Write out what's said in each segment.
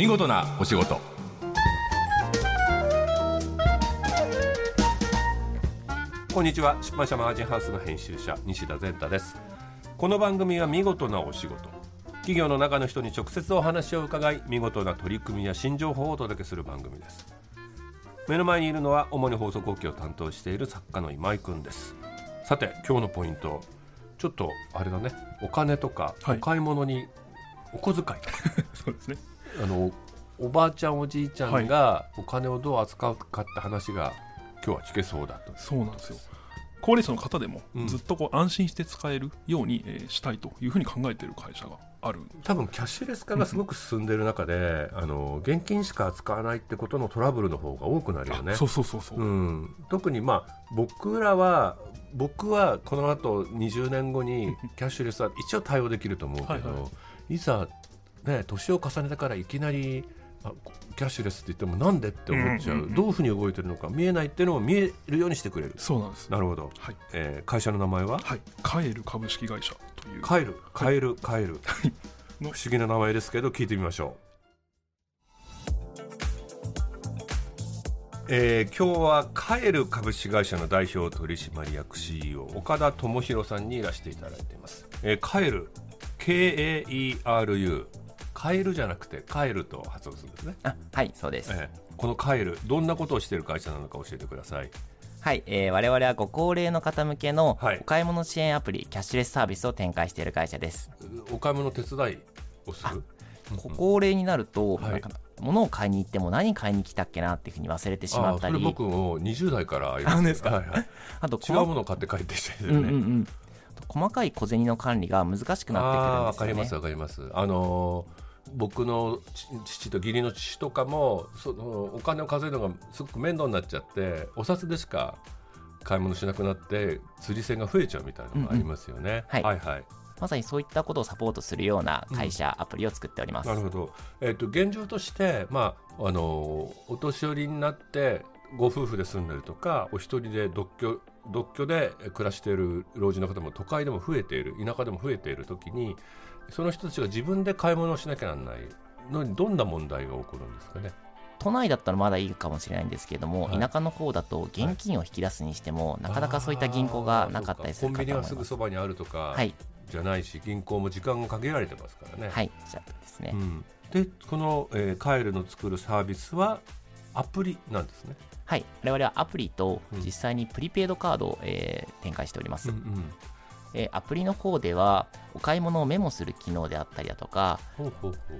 見事なお仕事。こんにちは。出版社マガジンハウスの編集者西田善太です。この番組は見事なお仕事。企業の中の人に直接お話を伺い見事な取り組みや新情報をお届けする番組です。目の前にいるのは主に放送後期を担当している作家の今井くんです。さて今日のポイント。ちょっとあれだね。お金とかはい。お買い物にお小遣い、そうですね。あのおばあちゃんおじいちゃんがお金をどう扱うかって話が今日は聞けそうだとそうなんですよ。高齢者の方でもうんずっとこう安心して使えるように、えーしたいというふうに考えている会社がある。多分キャッシュレス化がすごく進んでいる中で、あの現金しか扱わないってことのトラブルの方が多くなるよね。そうそうそうそう。うん、特にまあ僕らは僕はこの後20年後にキャッシュレスは一応対応できると思うけどはいはいざね年を重ねてからいきなりあキャッシュレスって言ってもなんでって思っちゃう,、うんうんうんどういうふうに動いてるのか見えないっていうのを見えるようにしてくれる。そうなんです。なるほど、はい。えー会社の名前は？はい。カエル株式会社という。カエル。カエル。カエル。不の思議な名前ですけど聞いてみましょう、えー今日はカエル株式会社の代表取締役 CEO 岡田智博さんにいらしていただいています、えーカエル。KAERU カエルじゃなくてカエルと発音するんですね、あはい、そうです。えーこのカエルどんなことをしている会社なのか教えてください。はい、えー我々はご高齢の方向けのはい。お買い物支援アプリ、キャッシュレスサービスを展開している会社です。お買い物手伝いをする？ご高齢になると、はい。なんか物を買いに行っても何買いに来たっけなっていうふうに忘れてしまったり、あーそれ僕も20代からあります。あ本当ですか？はいはい。あと違うものを買って帰ってきてるね、うんうんうん、細かい小銭の管理が難しくなってくるんですよね。あーわかりますわかります。あのー僕の父父と義理の父とかもそのお金を稼いだのがすごく面倒になっちゃってお札でしか買い物しなくなって釣り銭が増えちゃうみたいなのがありますよね、はい。はいはい。まさにそういったことをサポートするような会社、アプリを作っております。なるほど、えっと現状として、まあ、あのお年寄りになってご夫婦で住んでるとかお一人で独居独居で暮らしている老人の方も都会でも増えている田舎でも増えている時にその人たちが自分で買い物をしなきゃならないのにどんな問題が起こるんですかね？都内だったらまだいいかもしれないんですけれども、はい田舎の方だと現金を引き出すにしても、なかなかそういった銀行がなかったりするあーそうかコンビニはかと思います。すぐそばにあるとかはい、じゃないし、銀行も時間が限られてますからね。はい、じゃあですね。うん、でこの、えーカエルの作るサービスはアプリなんですね？はい、我々はアプリとうん実際にプリペイドカードを、えー展開しております、うんうんえーアプリの方ではお買い物をメモする機能であったりだとか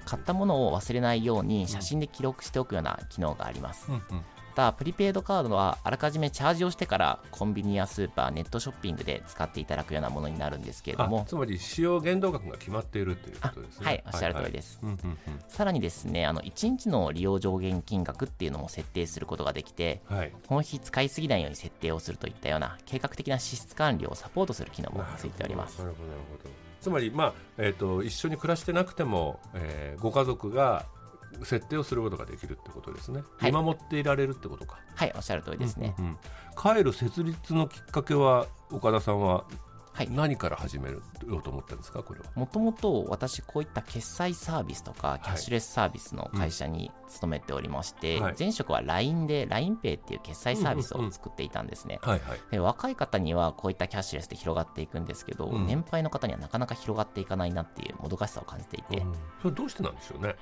買ったものを忘れないように写真で記録しておくような機能があります、うんうん。またプリペイドカードはあらかじめチャージをしてからコンビニやスーパーネットショッピングで使っていただくようなものになるんですけれどあもつまり使用限度額が決まっているということですね。あはいおっしゃる通りですはいはいうんさらにですねあの1日の利用上限金額っていうのも設定することができてはい。この日使いすぎないように設定をするといったような計画的な支出管理をサポートする機能もついておりますなるほどなるほど。つまりまあえっ、と一緒に暮らしてなくても、えーご家族が設定をすることができるってことですね。はい。見守っていられるってことか。はいおっしゃる通りですね、うんうんうん。カエル設立のきっかけは岡田さんははい。何から始めようと思ったんですか？これは。もともと私こういった決済サービスとかキャッシュレスサービスの会社に勤めておりまして、はい。前職は LINE で LINEPay っていう決済サービスを作っていたんですね、若い方にはこういったキャッシュレスで広がっていくんですけど、うん。年配の方にはなかなか広がっていかないなっていうもどかしさを感じていて、うん。それどうしてなんでしょうね。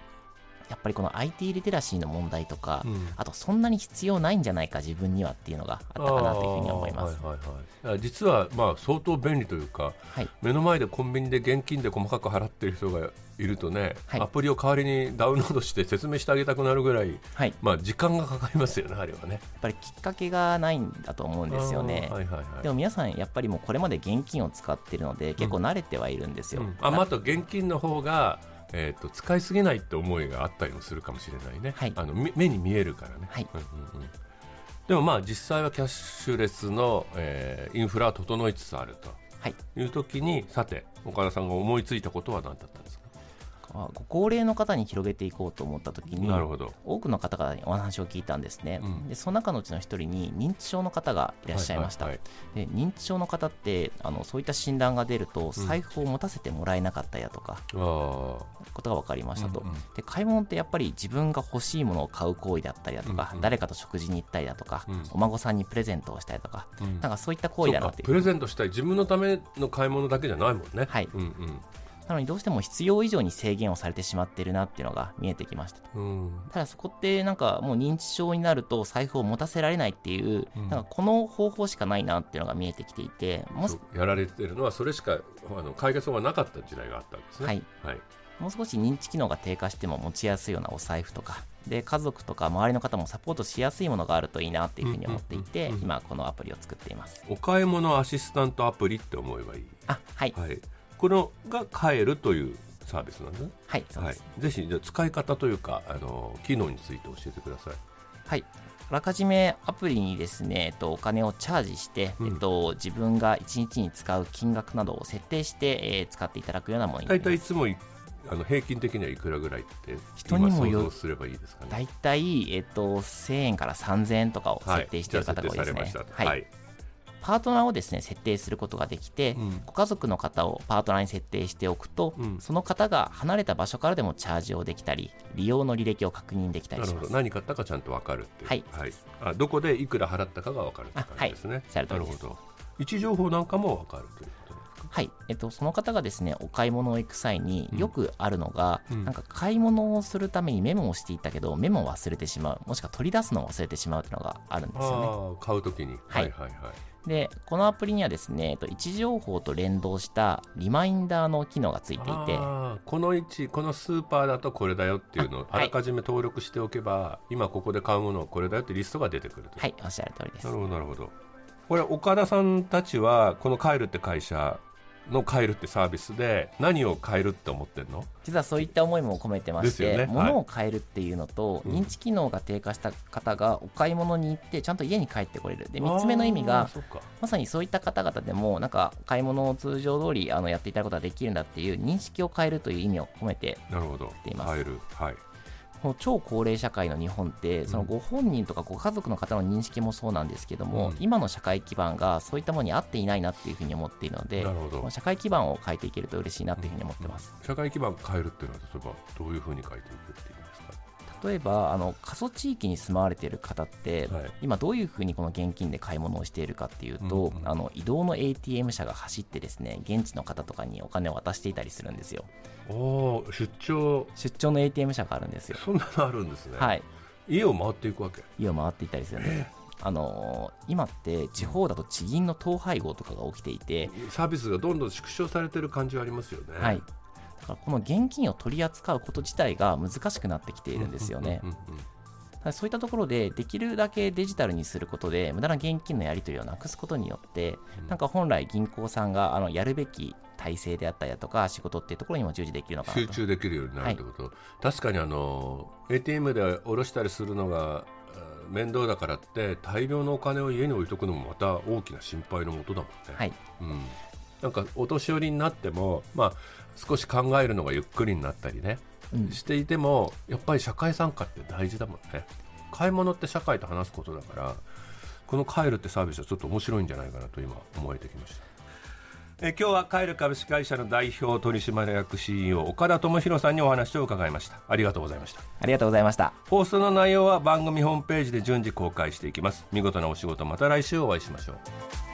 やっぱりこの IT リテラシーの問題とか、うん。あとそんなに必要ないんじゃないか自分にはっていうのがあったかなというふうに思います。はいはいはい、実はまあ相当便利というかはい。目の前でコンビニで現金で細かく払ってる人がいるとね、はい。アプリを代わりにダウンロードして説明してあげたくなるぐらい、はい。まあ、時間がかかりますよねあれはね。やっぱりきっかけがないんだと思うんですよね。はいはいはい。でも皆さんやっぱりもうこれまで現金を使ってるので結構慣れてはいるんですよ、うん。あまあ、あと現金の方が、えー、と使いすぎないって思いがあったりもするかもしれないね、はい。あのみ目に見えるからね、はい。うんうんうん。でもまあ実際はキャッシュレスの、えーインフラは整いつつあるはい。という時にさて岡田さんが思いついたことは何だったんですか？まあご高齢の方に広げていこうと思った時になるほど。多くの方々にお話を聞いたんですね、うん。でその中のうちの一人に認知症の方がいらっしゃいました、で認知症の方ってあのそういった診断が出ると財布を持たせてもらえなかったやとか、あことが分かりましたと、うんうん。で買い物ってやっぱり自分が欲しいものを買う行為だったりだとか、うんうん誰かと食事に行ったりだとか、うん。お孫さんにプレゼントをしたりとか、あ、うん。なんかそういった行為だなってプレゼントしたい。自分のための買い物だけじゃないもんね。はい。うんなのにどうしても必要以上に制限をされてしまってるなっていうのが見えてきました。うん。うんただそこってなんかもう認知症になると財布を持たせられないっていう、うん。なんかこの方法しかないなっていうのが見えてきていてもやられてるのはそれしかあの解決法がなかった時代があったんですね。はい。はい。もう少し認知機能が低下しても持ちやすいようなお財布とか。で家族とか周りの方もサポートしやすいものがあるといいなっていうふうに思っていて今このアプリを作っています。お買い物アシスタントアプリって思えばいい。あはい。はいこのが買えるというサービスなんですね。はいはい。ぜひじゃあ使い方というかあの機能について教えてください。はい。あらかじめアプリにですね、えっと、お金をチャージして、うん。えっと、自分が1日に使う金額などを設定して、えー使っていただくようなものにな大ります。体いつもいあの平均的にはいくらぐらいって人にもよすればいいですかね。大体、えっと、1000円から3000円とかを設定している方が多いですね。はいパートナーをですね設定することができて、うん。ご家族の方をパートナーに設定しておくと、うん。その方が離れた場所からでもチャージをできたり利用の履歴を確認できたりします。なるほど。何買ったかちゃんと分かるっていう。はい。あどこでいくら払ったかが分かるって感じですね、なるほど。位置情報なんかも分かるはい、えっと、その方がですねお買い物を行く際にうん。よくあるのが、うん。なんか買い物をするためにメモをしていたけどメモを忘れてしまう。もしくは取り出すのを忘れてしまうというのがあるんですよね。買うときに、はい。はいはいはい。でこのアプリにはですね、えっと、位置情報と連動したリマインダーの機能がついていて。この位置このスーパーだとこれだよっていうのをあらかじめ登録しておけば、今ここで買うものはこれだよってリストが出てくると。はいおっしゃる通りです。なるほどなるほど。これ岡田さんたちはこのカエルって会社のカエルってサービスで何を変えるって思ってんの？実はそういった思いも込めてまして、ね。はい。物を買えるっていうのと、うん。認知機能が低下した方がお買い物に行ってちゃんと家に帰ってこれる。で3つ目の意味がまさにそういった方々でもなんか買い物を通常通りあのやっていただくことができるんだっていう認識を変えるという意味を込めてなるほど。ています。カエルはいこの超高齢社会の日本ってそのご本人とかご家族の方の認識もそうなんですけども、うん。今の社会基盤がそういったものに合っていないなっていうふうに思っているのでなるほど。社会基盤を変えていけると嬉しいなっていうふうに思ってます。社会基盤変えるっていうのは例えばどういうふうに変えていくっていうんですか？例えばあの過疎地域に住まわれている方って、はい。今どういうふうにこの現金で買い物をしているかっていうと、うんうん。あの移動の ATM 車が走ってですね現地の方とかにお金を渡していたりするんですよ。お出張。出張の ATM 車があるんですよ。そんなのあるんですね、はい。家を回っていくわけ。家を回っていたりするんですあのー今って地方だと地銀の統廃合とかが起きていて、サービスがどんどん縮小されてる感じはありますよね。はいこの現金を取り扱うこと自体が難しくなってきているんですよね、そういったところでできるだけデジタルにすることで無駄な現金のやり取りをなくすことによって、うん。なんか本来銀行さんがあのやるべき体制であったりだとか仕事っていうところにも従事できるのか集中できるようになるってこと、確かにあの ATM で下ろしたりするのが面倒だからって大量のお金を家に置いとくのもまた大きな心配のもとだもんね、はい。うん、なんかお年寄りになっても、まあ、少し考えるのがゆっくりになったりね、うん。していてもやっぱり社会参加って大事だもんね。買い物って社会と話すことだからこの帰るってサービスはちょっと面白いんじゃないかなと今思えてきました。え今日はカエル株式会社の代表取締役 CEO 岡田智博さんにお話を伺いました。ありがとうございました。ありがとうございました。放送の内容は番組ホームページで順次公開していきます。見事なお仕事また来週お会いしましょう